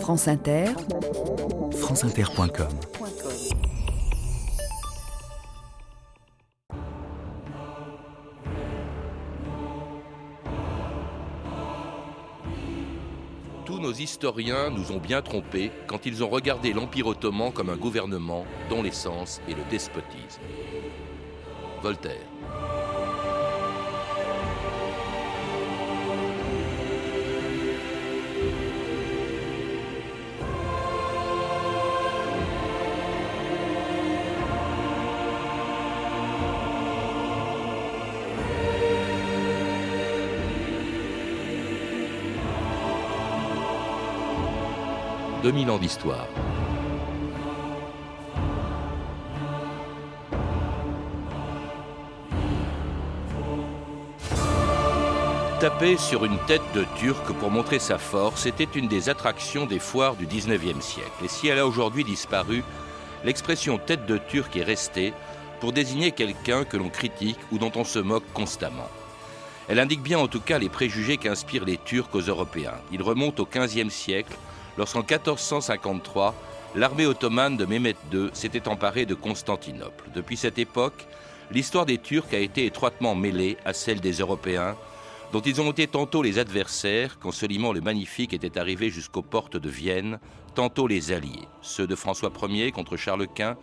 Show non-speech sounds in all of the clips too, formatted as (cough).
France Inter, franceinter.com Tous nos historiens nous ont bien trompés quand ils ont regardé l'Empire ottoman comme un gouvernement dont l'essence est le despotisme. Voltaire. « 2000 ans d'histoire. Taper sur une tête de Turc pour montrer sa force était une des attractions des foires du 19e siècle. Et si elle a aujourd'hui disparu, l'expression tête de Turc est restée pour désigner quelqu'un que l'on critique ou dont on se moque constamment. Elle indique bien en tout cas les préjugés qu'inspirent les Turcs aux Européens. Ils remontent au 15e siècle, lorsqu'en 1453, l'armée ottomane de Mehmet II s'était emparée de Constantinople. Depuis cette époque, l'histoire des Turcs a été étroitement mêlée à celle des Européens, dont ils ont été tantôt les adversaires quand Soliman le Magnifique était arrivé jusqu'aux portes de Vienne, tantôt les alliés, ceux de François Ier contre Charles Quint,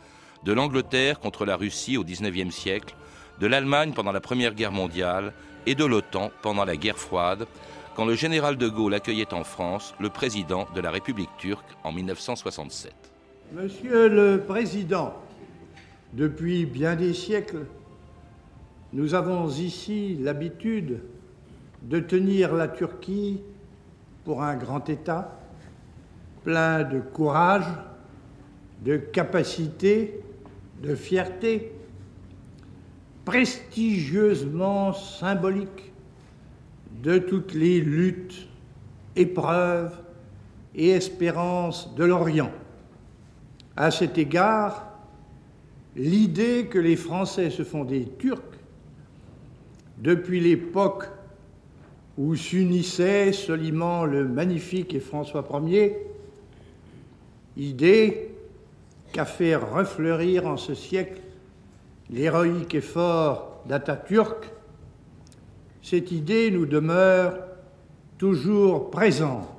de l'Angleterre contre la Russie au XIXe siècle, de l'Allemagne pendant la Première Guerre mondiale et de l'OTAN pendant la guerre froide, quand le général de Gaulle accueillait en France le président de la République turque en 1967. Monsieur le Président, depuis bien des siècles, nous avons ici l'habitude de tenir la Turquie pour un grand État, plein de courage, de capacité, de fierté, prestigieusement symbolique de toutes les luttes, épreuves et espérances de l'Orient. À cet égard, l'idée que les Français se font des Turcs, depuis l'époque où s'unissaient Soliman le Magnifique et François Ier, idée qu'a fait refleurir en ce siècle l'héroïque effort d'Atatürk, cette idée nous demeure toujours présente.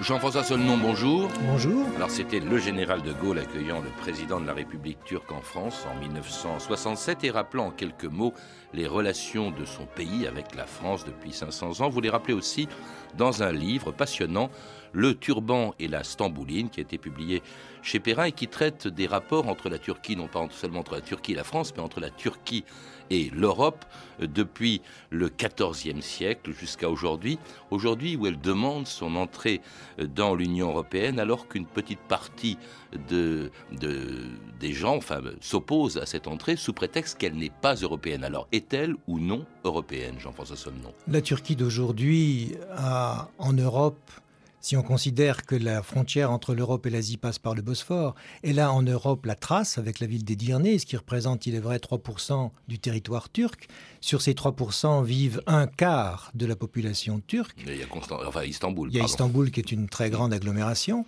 Jean-François Solnon, bonjour. Bonjour. Alors c'était le général de Gaulle accueillant le président de la République turque en France en 1967 et rappelant en quelques mots les relations de son pays avec la France depuis 500 ans. Vous les rappelez aussi dans un livre passionnant, Le turban et la stambouline, qui a été publié chez Perrin et qui traite des rapports entre la Turquie, non pas seulement entre la Turquie et la France, mais entre la Turquie et l'Europe depuis le XIVe siècle jusqu'à aujourd'hui. Aujourd'hui où elle demande son entrée dans l'Union européenne alors qu'une petite partie de, de, des gens enfin, s'oppose à cette entrée sous prétexte qu'elle n'est pas européenne. Alors est-elle ou non européenne, Jean-François Somnon La Turquie d'aujourd'hui a en Europe si on considère que la frontière entre l'Europe et l'Asie passe par le Bosphore, et là en Europe la trace avec la ville d'Edirné, ce qui représente, il est vrai, 3% du territoire turc. Sur ces 3% vivent un quart de la population turque. Il y a Constant... enfin, Istanbul. Il y a Istanbul qui est une très grande agglomération.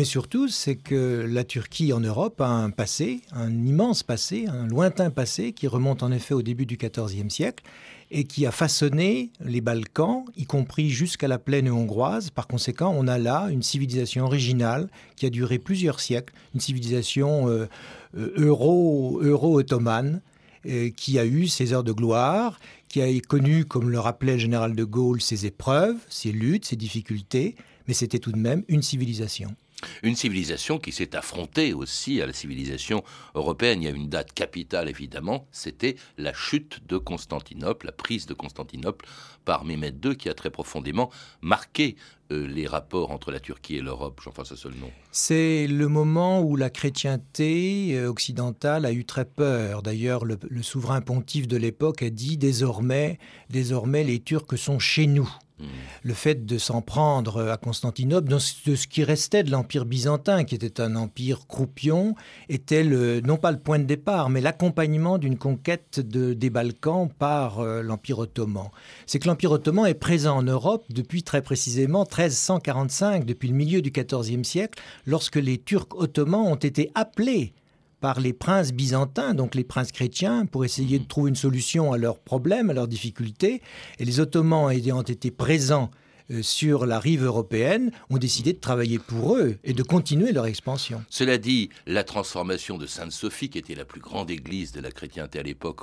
Mais surtout, c'est que la Turquie en Europe a un passé, un immense passé, un lointain passé qui remonte en effet au début du XIVe siècle et qui a façonné les Balkans, y compris jusqu'à la plaine hongroise. Par conséquent, on a là une civilisation originale qui a duré plusieurs siècles, une civilisation euh, euro, euro-ottomane euh, qui a eu ses heures de gloire, qui a connu, comme le rappelait le général de Gaulle, ses épreuves, ses luttes, ses difficultés, mais c'était tout de même une civilisation. Une civilisation qui s'est affrontée aussi à la civilisation européenne. Il y a une date capitale, évidemment, c'était la chute de Constantinople, la prise de Constantinople par Mehmet II, qui a très profondément marqué euh, les rapports entre la Turquie et l'Europe, Jean-François Solnon C'est le moment où la chrétienté euh, occidentale a eu très peur. D'ailleurs, le, le souverain pontife de l'époque a dit désormais, désormais les Turcs sont chez nous. Mmh. Le fait de s'en prendre à Constantinople, de ce qui restait de l'Empire byzantin, qui était un empire croupion, était non pas le point de départ, mais l'accompagnement d'une conquête de, des Balkans par euh, l'Empire ottoman. C'est que l'Empire ottoman est présent en Europe depuis très précisément 1345, depuis le milieu du XIVe siècle, lorsque les Turcs ottomans ont été appelés par les princes byzantins, donc les princes chrétiens, pour essayer de trouver une solution à leurs problèmes, à leurs difficultés. Et les Ottomans ayant été présents euh, sur la rive européenne ont décidé de travailler pour eux et de continuer leur expansion. Cela dit, la transformation de Sainte-Sophie, qui était la plus grande église de la chrétienté à l'époque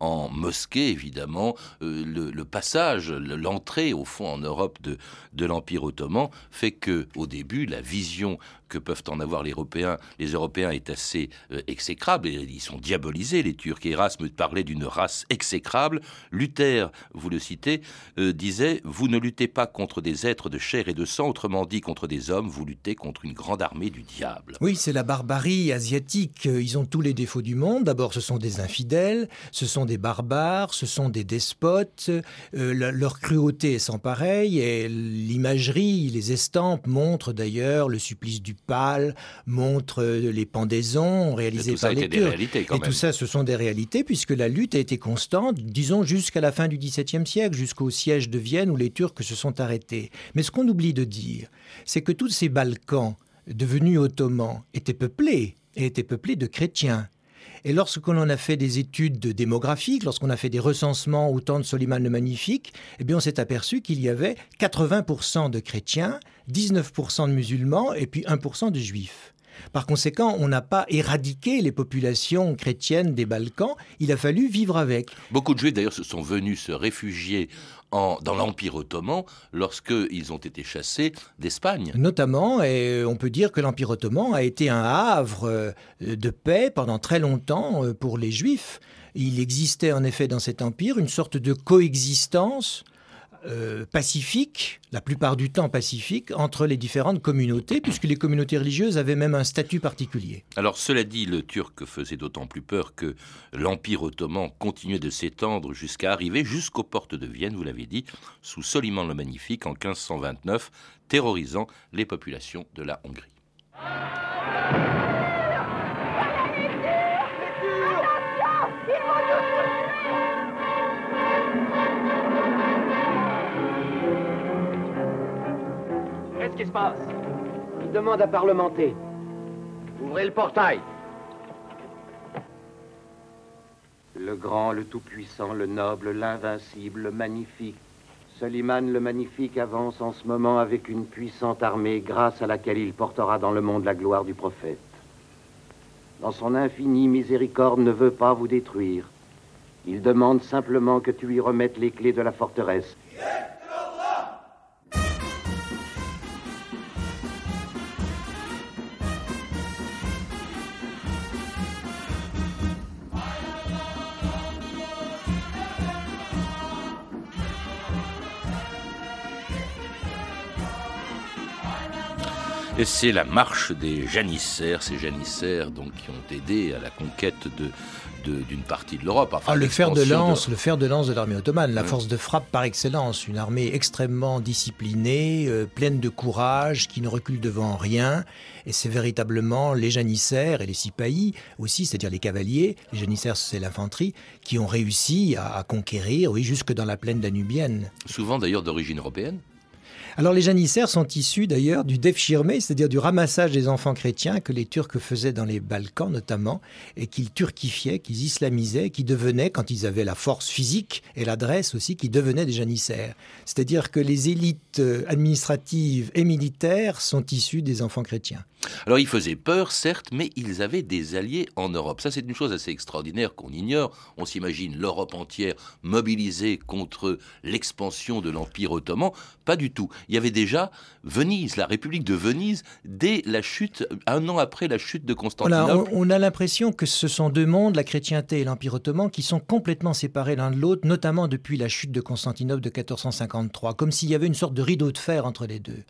en, mosquée, évidemment, euh, le, passage, l'entrée au fond en Europe de, de l'Empire ottoman fait que, au début, la vision que peuvent en avoir les Européens, les Européens est assez euh, exécrable, et ils sont diabolisés, les Turcs. Erasme parlait d'une race exécrable. Luther, vous le citez, disait, vous ne luttez pas contre contre des êtres de chair et de sang, autrement dit contre des hommes, vous luttez contre une grande armée du diable. Oui, c'est la barbarie asiatique. Ils ont tous les défauts du monde. D'abord, ce sont des infidèles, ce sont des barbares, ce sont des despotes. Euh, leur cruauté est sans pareil et l'imagerie, les estampes montrent d'ailleurs le supplice du pâle, montrent les pendaisons réalisées par les Turcs. et tout ça, ce sont des réalités puisque la lutte a été constante, disons jusqu'à la fin du XVIIe siècle, jusqu'au siège de Vienne où les Turcs se sont arrêtés mais ce qu'on oublie de dire, c'est que tous ces Balkans devenus ottomans étaient peuplés, et étaient peuplés de chrétiens. Et lorsqu'on a fait des études de démographiques, lorsqu'on a fait des recensements au temps de Soliman le Magnifique, eh bien on s'est aperçu qu'il y avait 80% de chrétiens, 19% de musulmans et puis 1% de juifs. Par conséquent, on n'a pas éradiqué les populations chrétiennes des Balkans, il a fallu vivre avec. Beaucoup de Juifs d'ailleurs se sont venus se réfugier dans l'Empire ottoman lorsqu'ils ont été chassés d'Espagne. Notamment, et on peut dire que l'Empire ottoman a été un havre euh, de paix pendant très longtemps euh, pour les Juifs. Il existait en effet dans cet empire une sorte de coexistence euh, pacifique, la plupart du temps pacifique, entre les différentes communautés, puisque les communautés religieuses avaient même un statut particulier. Alors cela dit, le Turc faisait d'autant plus peur que l'Empire ottoman continuait de s'étendre jusqu'à arriver jusqu'aux portes de Vienne, vous l'avez dit, sous Soliman le Magnifique en 1529, terrorisant les populations de la Hongrie. Qu'est-ce qui se passe Il demande à parlementer. Ouvrez le portail. Le grand, le tout-puissant, le noble, l'invincible, le magnifique. Soliman le magnifique avance en ce moment avec une puissante armée grâce à laquelle il portera dans le monde la gloire du prophète. Dans son infinie miséricorde ne veut pas vous détruire. Il demande simplement que tu lui remettes les clés de la forteresse. Et c'est la marche des janissaires, ces janissaires donc qui ont aidé à la conquête de d'une partie de l'Europe. ah, le fer de lance, le fer de lance de l'armée ottomane, la force de frappe par excellence, une armée extrêmement disciplinée, euh, pleine de courage, qui ne recule devant rien. Et c'est véritablement les janissaires et les sipahis aussi, c'est-à-dire les cavaliers. Les janissaires, c'est l'infanterie, qui ont réussi à, à conquérir, oui, jusque dans la plaine danubienne. Souvent d'ailleurs d'origine européenne. Alors les janissaires sont issus d'ailleurs du devshirme, c'est-à-dire du ramassage des enfants chrétiens que les Turcs faisaient dans les Balkans notamment, et qu'ils turquifiaient, qu'ils islamisaient, qui devenaient, quand ils avaient la force physique et l'adresse aussi, qui devenaient des janissaires. C'est-à-dire que les élites euh, administratives et militaires sont issues des enfants chrétiens. Alors ils faisaient peur, certes, mais ils avaient des alliés en Europe. Ça, c'est une chose assez extraordinaire qu'on ignore. On s'imagine l'Europe entière mobilisée contre l'expansion de l'Empire ottoman. Pas du tout. Il y avait déjà Venise, la République de Venise, dès la chute, un an après la chute de Constantinople. on, a l'impression que ce sont deux mondes, la chrétienté et l'Empire ottoman, qui sont complètement séparés l'un de l'autre, notamment depuis la chute de Constantinople de 1453, comme s'il y avait une sorte de rideau de fer entre les deux.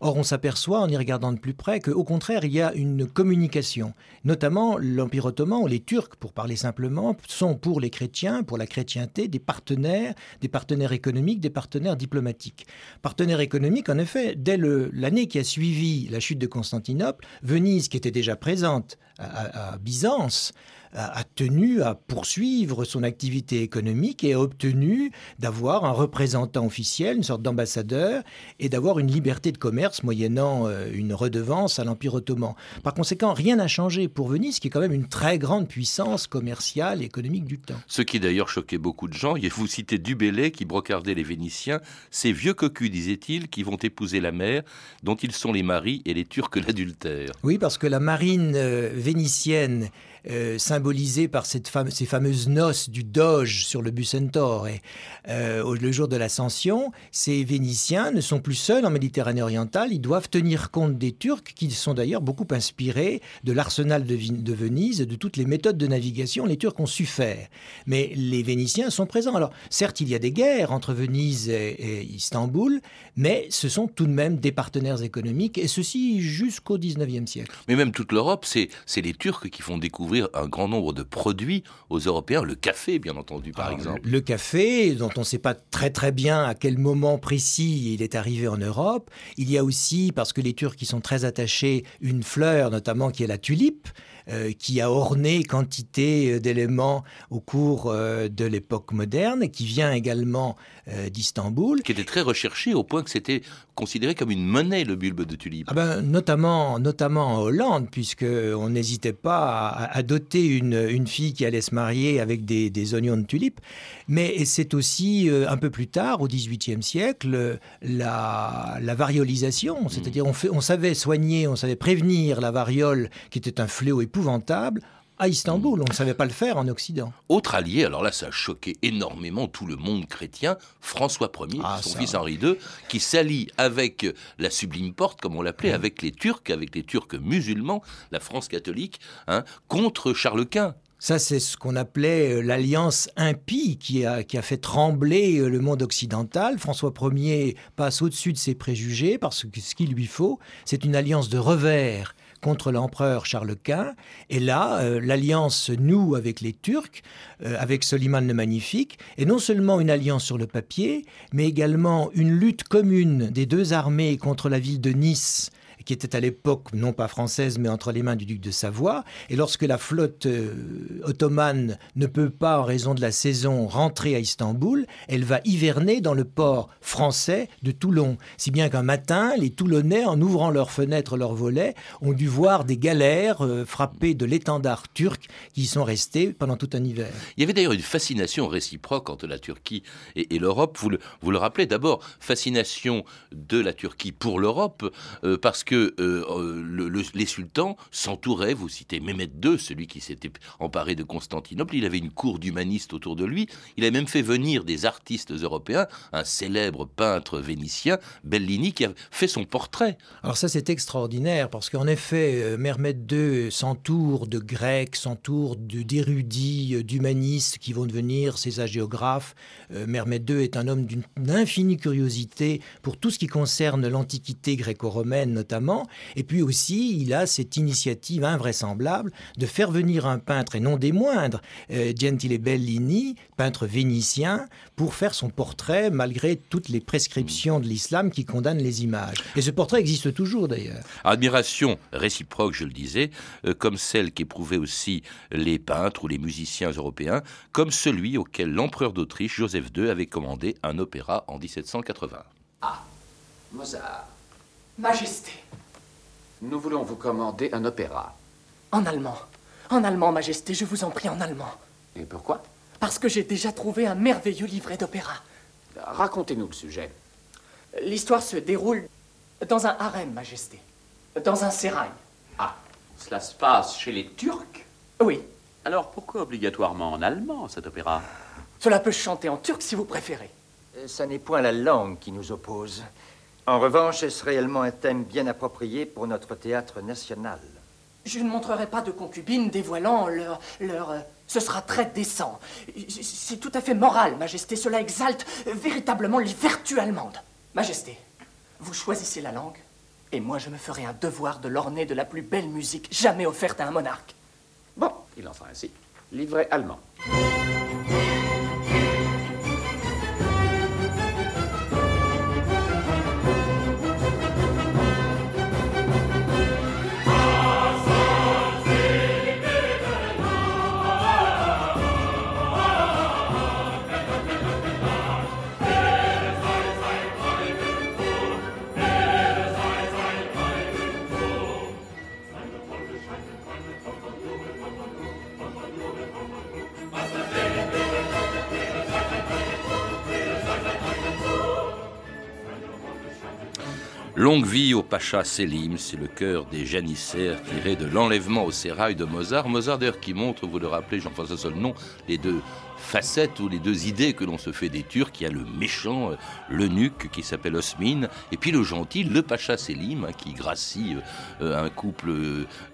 Or, on s'aperçoit, en y regardant de plus près, qu'au contraire, il y a une communication. Notamment, l'Empire ottoman, les Turcs, pour parler simplement, sont pour les chrétiens, pour la chrétienté, des partenaires, des partenaires économiques, des partenaires diplomatiques. Partenaires économiques, en effet, dès l'année qui a suivi la chute de Constantinople, Venise, qui était déjà présente à Byzance, a, tenu à poursuivre son activité économique et a obtenu d'avoir un représentant officiel, une sorte d'ambassadeur, et d'avoir une liberté de commerce moyennant euh, une redevance à l'Empire ottoman. Par conséquent, rien n'a changé pour Venise, qui est quand même une très grande puissance commerciale et économique du temps. Ce qui d'ailleurs choquait beaucoup de gens, vous citez Dubélé qui brocardait les Vénitiens, ces vieux cocus, disait-il, qui vont épouser la mer, dont ils sont les maris et les Turcs (laughs) l'adultère. Oui, parce que la marine euh, vénitienne euh, symbolisé par cette ces fameuses noces du Doge sur le Bucentaure. Et euh, le jour de l'ascension, ces Vénitiens ne sont plus seuls en Méditerranée orientale, ils doivent tenir compte des Turcs, qui sont d'ailleurs beaucoup inspirés de l'arsenal de, Venise, de toutes les méthodes de navigation. Les Turcs ont su faire. Mais les Vénitiens sont présents. Alors, certes, il y a des guerres entre Venise et, Istanbul, mais ce sont tout de même des partenaires économiques, et ceci jusqu'au 19e siècle. Mais même toute l'Europe, c'est les Turcs qui font découvrir un grand nombre de produits aux Européens, le café bien entendu par exemple. Le café, dont on ne sait pas très très bien à quel moment précis il est arrivé en Europe. Il y a aussi, parce que les Turcs qui sont très attachés, une fleur notamment qui est la tulipe. Euh, qui a orné quantité euh, d'éléments au cours euh, de l'époque moderne, qui vient également d'Istanbul. Qui était très recherché au point que c'était considéré comme une monnaie, le bulbe de tulipe. Ah ben, notamment, notamment en Hollande, puisqu'on n'hésitait pas à, doter une, une, fille qui allait se marier avec des, des oignons de tulipe. Mais c'est aussi, un peu plus tard, au XVIIIe siècle, la, la variolisation. Mm. C'est-à-dire, on, on savait soigner, on savait prévenir la variole, qui était un fléau épouvantable à Istanbul. On ne savait pas le faire en Occident. Autre allié, alors là, ça a choqué énormément tout le monde chrétien, François Ier, ah, son fils Henri II, qui s'allie avec la Sublime Porte, comme on l'appelait, avec les Turcs, avec les Turcs musulmans, la France catholique, hein, contre Charles Quint. Ça, c'est ce qu'on appelait euh, l'alliance impie qui a, qui a fait trembler euh, le monde occidental. François Ier passe au-dessus de ses préjugés parce que ce qu'il lui faut, c'est une alliance de revers contre l'empereur Charles Quint. Et là, euh, l'alliance noue avec les Turcs, euh, avec Soliman le Magnifique, est non seulement une alliance sur le papier, mais également une lutte commune des deux armées contre la ville de Nice qui était à l'époque non pas française, mais entre les mains du duc de Savoie. Et lorsque la flotte euh, ottomane ne peut pas, en raison de la saison, rentrer à Istanbul, elle va hiverner dans le port français de Toulon. Si bien qu'un matin, les Toulonnais, en ouvrant leurs fenêtres, leurs volets, ont dû voir des galères euh, frappées de l'étendard turc qui y sont restées pendant tout un hiver. Il y avait d'ailleurs une fascination réciproque entre la Turquie et, l'Europe. Vous le, vous le rappelez d'abord, fascination de la Turquie pour l'Europe, euh, parce que euh, les sultans s'entouraient, vous citez Mehmet II, celui qui s'était emparé de Constantinople, il avait une cour d'humanistes autour de lui, il a même fait venir des artistes européens, un célèbre peintre vénitien, Bellini, qui a fait son portrait. Alors ça c'est extraordinaire, parce qu'en effet, euh, Mehmet II s'entoure de Grecs, s'entoure d'érudits, euh, d'humanistes qui vont devenir ses agéographes. Mehmet II est un homme d'une infinie curiosité pour tout ce qui concerne l'Antiquité gréco-romaine notamment, et puis aussi, il a cette initiative invraisemblable de faire venir un peintre, et non des moindres, euh, Gentile Bellini, peintre vénitien, pour faire son portrait malgré toutes les prescriptions de l'islam qui condamnent les images. Et ce portrait existe toujours d'ailleurs. Admiration réciproque, je le disais, euh, comme celle qu'éprouvaient aussi les peintres ou les musiciens européens, comme celui auquel l'empereur d'Autriche, Joseph II, avait commandé un opéra en 1780. Ah, Mozart. Majesté. Nous voulons vous commander un opéra. En allemand. En allemand, Majesté, je vous en prie, en allemand. Et pourquoi? Parce que j'ai déjà trouvé un merveilleux livret d'opéra. Racontez-nous le sujet. L'histoire se déroule dans un harem, Majesté. Dans un sérail. Ah, cela se passe chez les Turcs? Oui. Alors pourquoi obligatoirement en allemand, cet opéra? Cela peut chanter en turc si vous préférez. Ça n'est point la langue qui nous oppose. En revanche, est-ce réellement un thème bien approprié pour notre théâtre national? Je ne montrerai pas de concubines dévoilant leur... leur... Euh, ce sera très décent. C'est tout à fait moral, Majesté. Cela exalte véritablement les vertus allemandes. Majesté, vous choisissez la langue Et moi, je me ferai un devoir de l'orner de la plus belle musique jamais offerte à un monarque. Bon, il en sera ainsi. Livret allemand. Longue vie au Pacha Selim, c'est le cœur des janissaires tiré de l'enlèvement au sérail de Mozart. Mozart d'ailleurs qui montre, vous le rappelez, Jean-François nom, les deux facettes ou les deux idées que l'on se fait des Turcs. Il y a le méchant, euh, l'eunuque qui s'appelle Osmin, et puis le gentil, le Pacha Selim, hein, qui gracie euh, un couple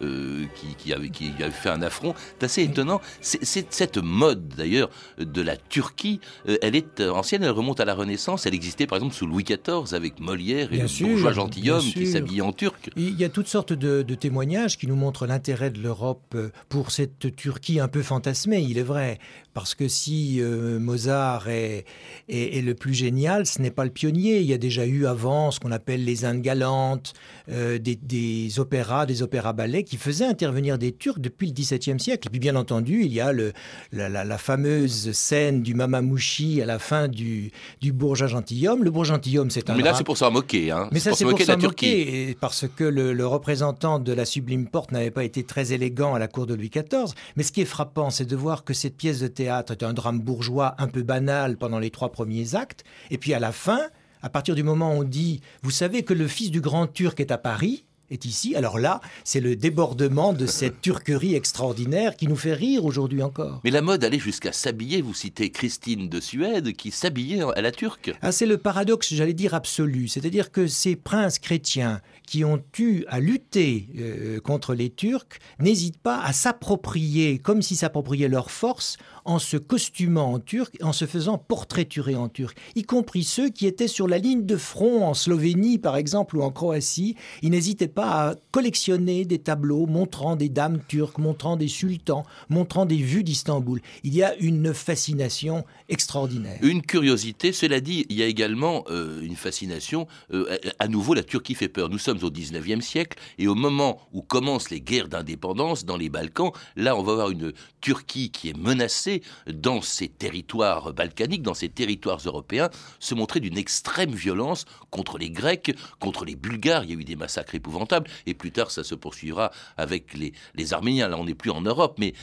euh, qui, avait, qui, avait, fait un affront. C'est assez étonnant. C'est, cette mode d'ailleurs de la Turquie, elle est ancienne, elle remonte à la Renaissance. Elle existait par exemple sous Louis XIV avec Molière et le bourgeois gentilhomme qui s'habillait en turc. Il y a toutes sortes de, de témoignages qui nous montrent l'intérêt de l'Europe pour cette Turquie un peu fantasmée, il est vrai. Parce que si euh, Mozart est, est, le plus génial, ce n'est pas le pionnier. Il y a déjà eu avant ce qu'on appelle les Indes galantes, euh, des, opéras, des opéras-ballets qui faisaient intervenir des Turcs depuis le XVIIe siècle. Et puis bien entendu, il y a le, la, fameuse scène du Mamamouchi à la fin du, du Bourgeois gentilhomme. Le Bourgeois gentilhomme, c'est un... Mais là, c'est pour s'en moquer. Hein. Mais ça, c'est pour s'en moquer, parce que le, le représentant de la Sublime Porte n'avait pas été très élégant à la cour de Louis XIV. Mais ce qui est frappant, c'est de voir que cette pièce de théâtre théâtre est un drame bourgeois un peu banal pendant les trois premiers actes, et puis à la fin, à partir du moment où on dit, vous savez que le fils du grand turc est à Paris, est ici. Alors là, c'est le débordement de cette (laughs) turquerie extraordinaire qui nous fait rire aujourd'hui encore. Mais la mode allait jusqu'à s'habiller. Vous citez Christine de Suède qui s'habillait à la turque. Ah, c'est le paradoxe, j'allais dire, absolu. C'est-à-dire que ces princes chrétiens qui ont eu à lutter euh, contre les Turcs n'hésitent pas à s'approprier, comme s'ils s'appropriaient leur force, en se costumant en turc, en se faisant portraiturer en turc, y compris ceux qui étaient sur la ligne de front en Slovénie, par exemple, ou en Croatie. Ils n'hésitaient pas à collectionner des tableaux montrant des dames turques, montrant des sultans, montrant des vues d'Istanbul. Il y a une fascination extraordinaire. Une curiosité, cela dit, il y a également euh, une fascination. Euh, à nouveau, la Turquie fait peur. Nous sommes au 19e siècle et au moment où commencent les guerres d'indépendance dans les Balkans, là, on va avoir une Turquie qui est menacée dans ces territoires balkaniques, dans ces territoires européens, se montrer d'une extrême violence contre les Grecs, contre les Bulgares. Il y a eu des massacres épouvantables et plus tard, ça se poursuivra avec les, les Arméniens. Là, on n'est plus en Europe, mais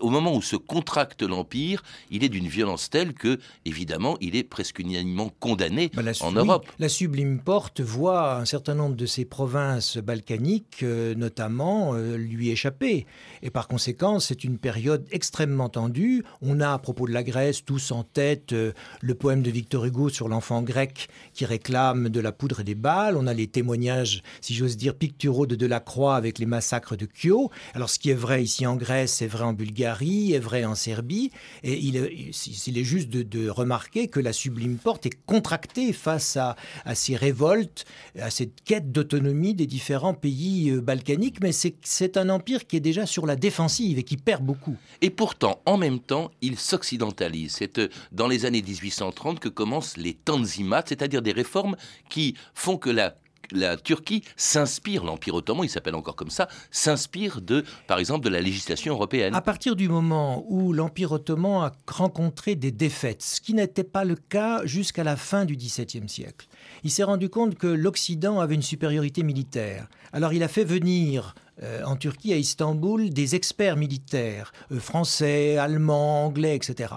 au moment où se contracte l'Empire, il est d'une violence telle que, évidemment, il est presque unanimement condamné bah, en Europe. La Sublime Porte voit un certain nombre de ces provinces balkaniques, euh, notamment, euh, lui échapper. Et par conséquent, c'est une période extrêmement tendue. On a, à propos de la Grèce, tous en tête euh, le poème de Victor Hugo sur l'enfant grec qui réclame de la poudre et des balles. On a les témoignages, si j'ose dire, picturaux de Delacroix avec les massacres de Kyo. Alors, ce qui est vrai ici en Grèce, c'est vrai en Bulgarie, est vrai en Serbie. Et il est, juste de, remarquer que la Sublime Porte est contractée face à, à ces révoltes, à cette quête d'autonomie des différents pays euh, balkaniques. Mais c'est un empire qui est déjà sur la défensive et qui perd beaucoup. Et pourtant, en même temps, il s'occidentalise. C'est euh, dans les années 1830 que commencent les tanzimat, c'est-à-dire des réformes qui font que la la Turquie s'inspire, l'Empire ottoman, il s'appelle encore comme ça, s'inspire de, par exemple, de la législation européenne. À partir du moment où l'Empire ottoman a rencontré des défaites, ce qui n'était pas le cas jusqu'à la fin du XVIIe siècle, il s'est rendu compte que l'Occident avait une supériorité militaire. Alors il a fait venir euh, en Turquie, à Istanbul, des experts militaires, euh, français, allemands, anglais, etc.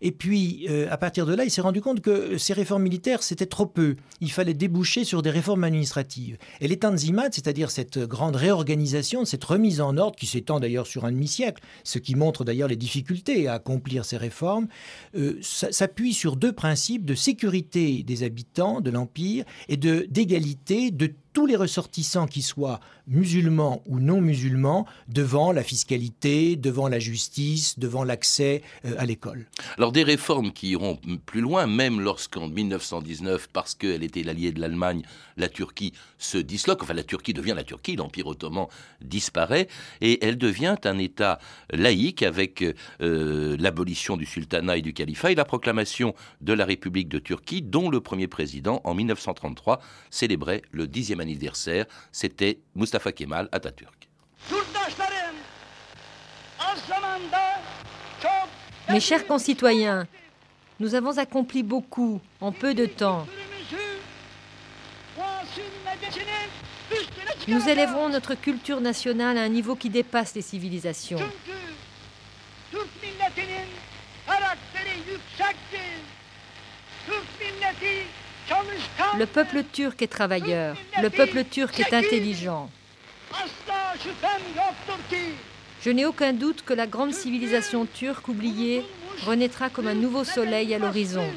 Et puis, euh, à partir de là, il s'est rendu compte que ces réformes militaires, c'était trop peu. Il fallait déboucher sur des réformes administratives. Et les Tanzimat, c'est-à-dire cette grande réorganisation, cette remise en ordre, qui s'étend d'ailleurs sur un demi-siècle, ce qui montre d'ailleurs les difficultés à accomplir ces réformes, s'appuie sur deux principes de sécurité des habitants de l'Empire et d'égalité de tous les ressortissants qui soient musulmans ou non musulmans devant la fiscalité, devant la justice, devant l'accès euh, à l'école. Alors des réformes qui iront plus loin, même lorsqu'en 1919, parce qu'elle était l'alliée de l'Allemagne, la Turquie se disloque, enfin la Turquie devient la Turquie, l'Empire ottoman disparaît, et elle devient un État laïque avec euh, l'abolition du sultanat et du califat et la proclamation de la République de Turquie, dont le premier président, en 1933, célébrait le dixième anniversaire. C'était Mustafa Kemal Atatürk. Mes chers concitoyens, nous avons accompli beaucoup en peu de temps. Nous élèverons notre culture nationale à un niveau qui dépasse les civilisations. Le peuple turc est travailleur, le peuple turc est intelligent. Je n'ai aucun doute que la grande civilisation turque oubliée renaîtra comme un nouveau soleil à l'horizon.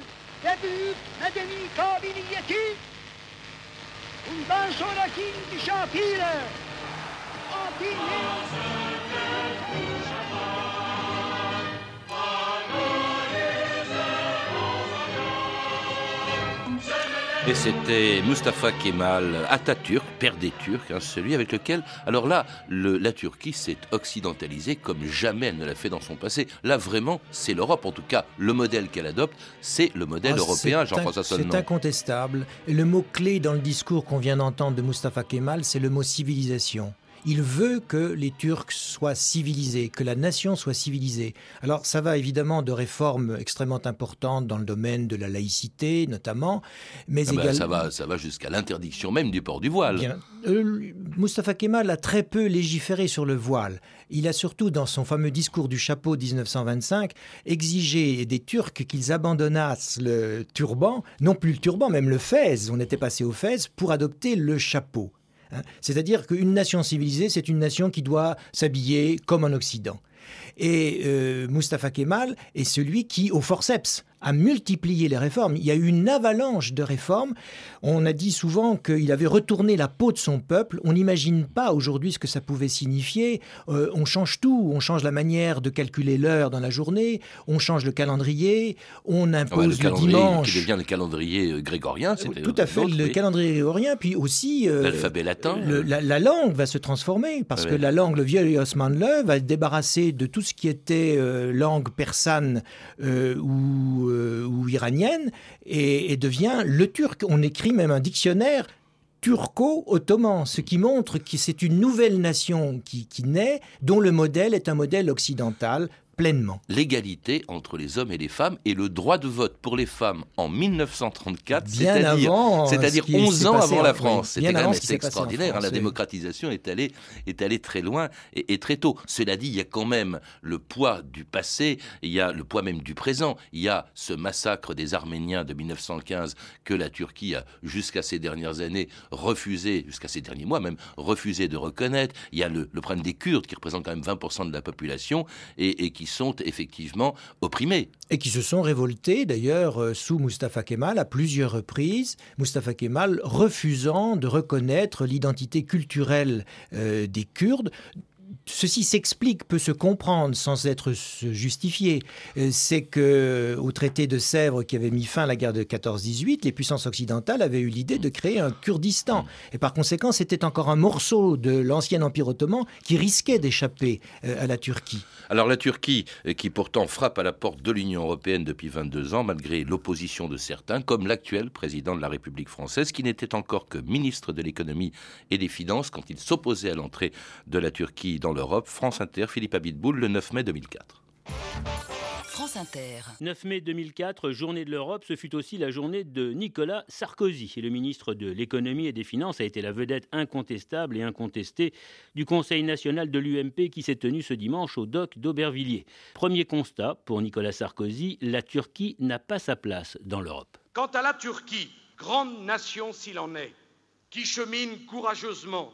Et c'était Mustafa Kemal Atatürk, père des Turcs, hein, celui avec lequel, alors là, la Turquie s'est occidentalisée comme jamais elle ne l'a fait dans son passé. Là, vraiment, c'est l'Europe, en tout cas, le modèle qu'elle adopte, c'est le modèle ah, européen, Jean-François Sonnenon. C'est incontestable. Et le mot-clé dans le discours qu'on vient d'entendre de Mustafa Kemal, c'est le mot civilisation. Il veut que les Turcs soient civilisés, que la nation soit civilisée. Alors ça va évidemment de réformes extrêmement importantes dans le domaine de la laïcité notamment, mais ah ben, également... ça va, ça va jusqu'à l'interdiction même du port du voile. Euh, Mustafa Kemal a très peu légiféré sur le voile. Il a surtout, dans son fameux discours du chapeau 1925, exigé des Turcs qu'ils abandonnassent le turban, non plus le turban, même le fez, on était passé au fez, pour adopter le chapeau. Hein. C'est-à-dire qu'une nation civilisée, c'est une nation qui doit s'habiller comme en Occident. Et euh, Mustafa Kemal est celui qui, au forceps, a multiplié les réformes. Il y a eu une avalanche de réformes. On a dit souvent qu'il avait retourné la peau de son peuple. On n'imagine pas aujourd'hui ce que ça pouvait signifier. Euh, on change tout. On change la manière de calculer l'heure dans la journée. On change le calendrier. On impose le, dimanche. Qui devient le calendrier euh, grégorien. Tout à fait, le calendrier grégorien. Puis aussi. Euh, L'alphabet latin. la, langue va se transformer parce que la langue, le vieux Osman Le, va être débarrassé de tout ce qui était langue persane ou ou iranienne et, devient le turc. On écrit même un dictionnaire turco-ottoman, ce qui montre que c'est une nouvelle nation qui, qui naît, dont le modèle est un modèle occidental pleinement. L'égalité entre les hommes et les femmes et le droit de vote pour les femmes en 1934, c'est-à-dire 11 ans avant la France. C'était quand même extraordinaire. Hein. la démocratisation est allée, est allée très loin et, très tôt. Cela dit, il y a quand même le poids du passé, il y a le poids même du présent. Il y a ce massacre des Arméniens de 1915 que la Turquie a, jusqu'à ces dernières années, refusé, jusqu'à ces derniers mois même, refusé de reconnaître. Il y a le, problème des Kurdes qui représentent quand même 20% de la population et, et qui sont effectivement opprimés. Et qui se sont révoltés d'ailleurs euh, sous Mustafa Kemal à plusieurs reprises. Mustafa Kemal refusant de reconnaître l'identité culturelle euh, des Kurdes ceci s'explique, peut se comprendre sans être justifié. Euh, c'est que au traité de Sèvres qui avait mis fin à la guerre de 14-18, les puissances occidentales avaient eu l'idée de créer un Kurdistan. Et par conséquent, c'était encore un morceau de l'ancien empire ottoman qui risquait d'échapper euh, à la Turquie. Alors la Turquie, euh, qui pourtant frappe à la porte de l'Union européenne depuis 22 ans, malgré l'opposition de certains, comme l'actuel président de la République française, qui n'était encore que ministre de l'économie et des finances quand il s'opposait à l'entrée de la Turquie dans l'Europe. France Inter, Philippe Abitboul, le 9 mai 2004. France Inter. 9 mai 2004, journée de l'Europe, ce fut aussi la journée de Nicolas Sarkozy. Et le ministre de l'économie et des finances a été la vedette incontestable et incontestée du Conseil national de l'UMP qui s'est tenu ce dimanche au dock d'Aubervilliers. Premier constat pour Nicolas Sarkozy, la Turquie n'a pas sa place dans l'Europe. Quant à la Turquie, grande nation s'il en est, qui chemine courageusement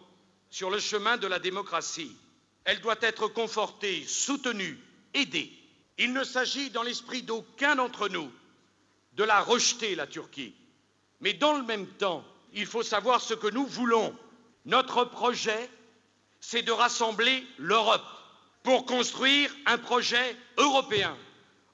sur le chemin de la démocratie, elle doit être confortée, soutenue, aidée. Il ne s'agit dans l'esprit d'aucun d'entre nous de la rejeter, la Turquie. Mais dans le même temps, il faut savoir ce que nous voulons. Notre projet, c'est de rassembler l'Europe pour construire un projet européen.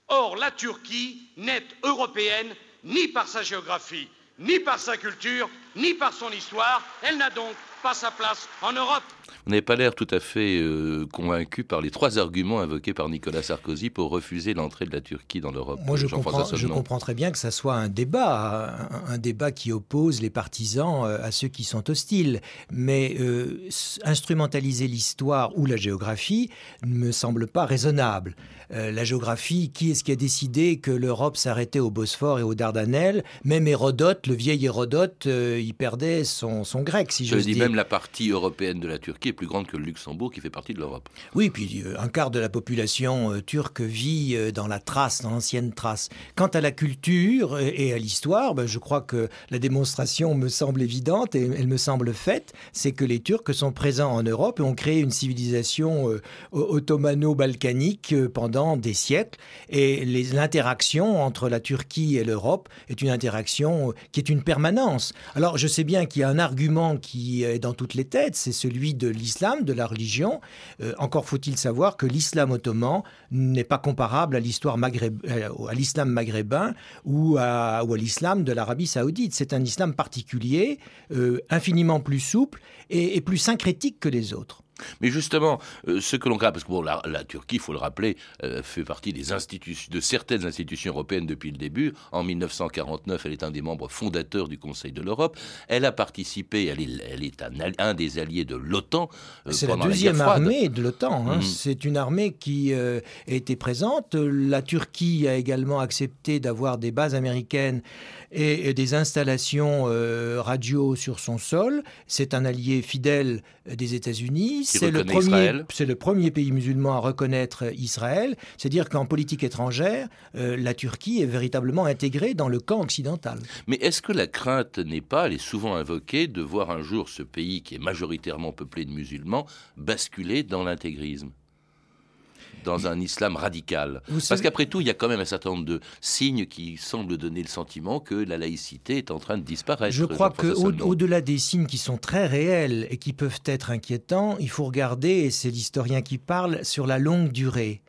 Or, la Turquie n'est européenne ni par sa géographie, ni par sa culture, ni par son histoire. Elle n'a donc pas sa place en Europe. Vous n'avez pas l'air tout à fait euh, convaincu par les trois arguments invoqués par Nicolas Sarkozy pour refuser l'entrée de la Turquie dans l'Europe. Moi, je comprends, je comprends, très bien que ça soit un débat, un, débat qui oppose les partisans euh, à ceux qui sont hostiles. Mais euh, instrumentaliser l'histoire ou la géographie ne me semble pas raisonnable. la géographie, qui est-ce qui a décidé que l'Europe s'arrêtait au Bosphore et aux Dardanelles? Même Hérodote, le vieil Hérodote, il perdait son, son grec, si je dis. Même la partie européenne de la Turquie est plus grande que le Luxembourg qui fait partie de l'Europe. Oui, puis euh, un quart de la population euh, turque vit euh, dans la trace, dans l'ancienne trace. Quant à la culture et à l'histoire, ben, je crois que la démonstration me semble évidente et elle me semble faite, c'est que les Turcs sont présents en Europe et ont créé une civilisation ottomano-balkanique pendant des siècles. Et l'interaction entre la Turquie et l'Europe est une interaction qui est une permanence. Alors je sais bien qu'il y a un argument qui est dans toutes les têtes, c'est celui de l'islam, de la religion. Euh, encore faut-il savoir que l'islam ottoman n'est pas comparable à l'histoire euh, à l'islam maghrébin ou à, l'islam de l'Arabie saoudite. C'est un islam particulier, euh, infiniment plus souple et plus syncrétique que les autres. Mais justement, euh, ce que l'on crée, parce que bon, la, Turquie, il faut le rappeler, euh, fait partie des institutions, de certaines institutions européennes depuis le début. En 1949, elle est un des membres fondateurs du Conseil de l'Europe. Elle a participé, elle est, elle est un, des alliés de l'OTAN. Euh, C'est la deuxième armée de l'OTAN. Hein. Mm. C'est une armée qui a été présente. La Turquie a également accepté d'avoir des bases américaines et des installations radio sur son sol. C'est un allié fidèle des États-Unis c'est le, premier, c'est le premier pays musulman à reconnaître Israël. C'est-à-dire qu'en politique étrangère, euh, la Turquie est véritablement intégrée dans le camp occidental. Mais est-ce que la crainte n'est pas, elle est souvent invoquée, de voir un jour ce pays qui est majoritairement peuplé de musulmans basculer dans l'intégrisme? Dans un islam radical. Parce qu'après tout, il y a quand même un certain nombre de signes qui semblent donner le sentiment que la laïcité est en train de disparaître. Je crois qu'au-delà des signes qui sont très réels et qui peuvent être inquiétants, il faut regarder, et c'est l'historien qui parle, sur la longue durée.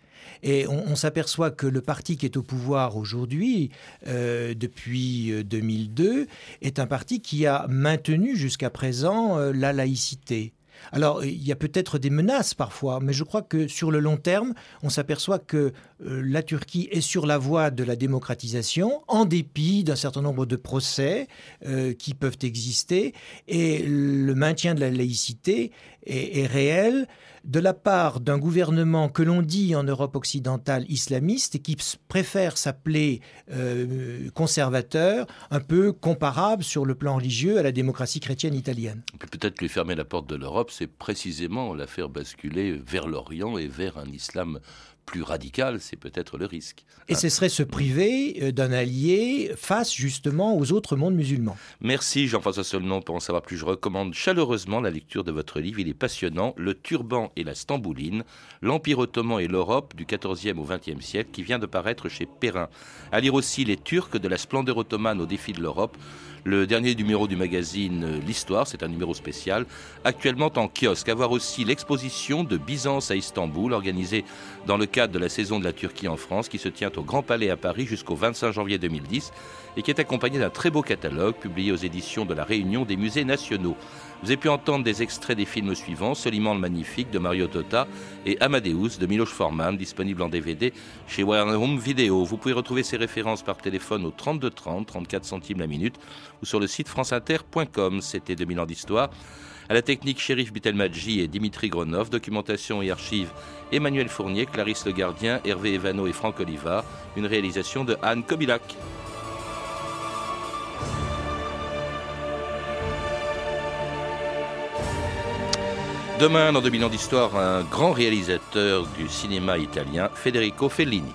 Et on, s'aperçoit que le parti qui est au pouvoir aujourd'hui, euh, depuis 2002, euh, est un parti qui a maintenu jusqu'à présent euh, la laïcité. Alors, il y a peut-être des menaces parfois, mais je crois que sur le long terme, on s'aperçoit que euh, la Turquie est sur la voie de la démocratisation, en dépit d'un certain nombre de procès euh, qui peuvent exister, et le maintien de la laïcité est réel de la part d'un gouvernement que l'on dit en Europe occidentale islamiste et qui préfère s'appeler euh, conservateur, un peu comparable sur le plan religieux à la démocratie chrétienne italienne. Peut-être lui fermer la porte de l'Europe, c'est précisément la faire basculer vers l'Orient et vers un islam plus radical, c'est peut-être le risque. Et ce serait se priver euh, d'un allié face justement aux autres mondes musulmans. Merci Jean-François Solnon. Pour en savoir plus, je recommande chaleureusement la lecture de votre livre. Il est passionnant. Le turban et la stambouline, l'Empire ottoman et l'Europe du XIVe au XXe siècle, qui vient de paraître chez Perrin. À lire aussi Les Turcs de la splendeur ottomane au défi de l'Europe le dernier numéro du magazine euh, L'Histoire, c'est un numéro spécial, actuellement en kiosque. À voir aussi l'exposition de Byzance à Istanbul, organisée dans le cadre de la saison de la Turquie en France, qui se tient au Grand Palais à Paris jusqu'au 25 janvier 2010 et qui est accompagnée d'un très beau catalogue publié aux éditions de la Réunion des musées nationaux. Vous avez pu entendre des extraits des films suivants Soliman le Magnifique de Mario Tota et Amadeus de Miloš Forman, disponible en DVD chez Warner Home Video. Vous pouvez retrouver ces références par téléphone au 32 30, 34 centimes la minute ou sur le site franceinter.com. C'était 2000 ans d'histoire. À la technique, Shérif Bitelmadji et Dimitri Gronov. Documentation et archives, Emmanuel Fournier, Clarisse Le Gardien, Hervé Evano et Franck Oliva. Une réalisation de Anne Kobilac. Demain, dans 2000 ans d'histoire, un grand réalisateur du cinéma italien, Federico Fellini.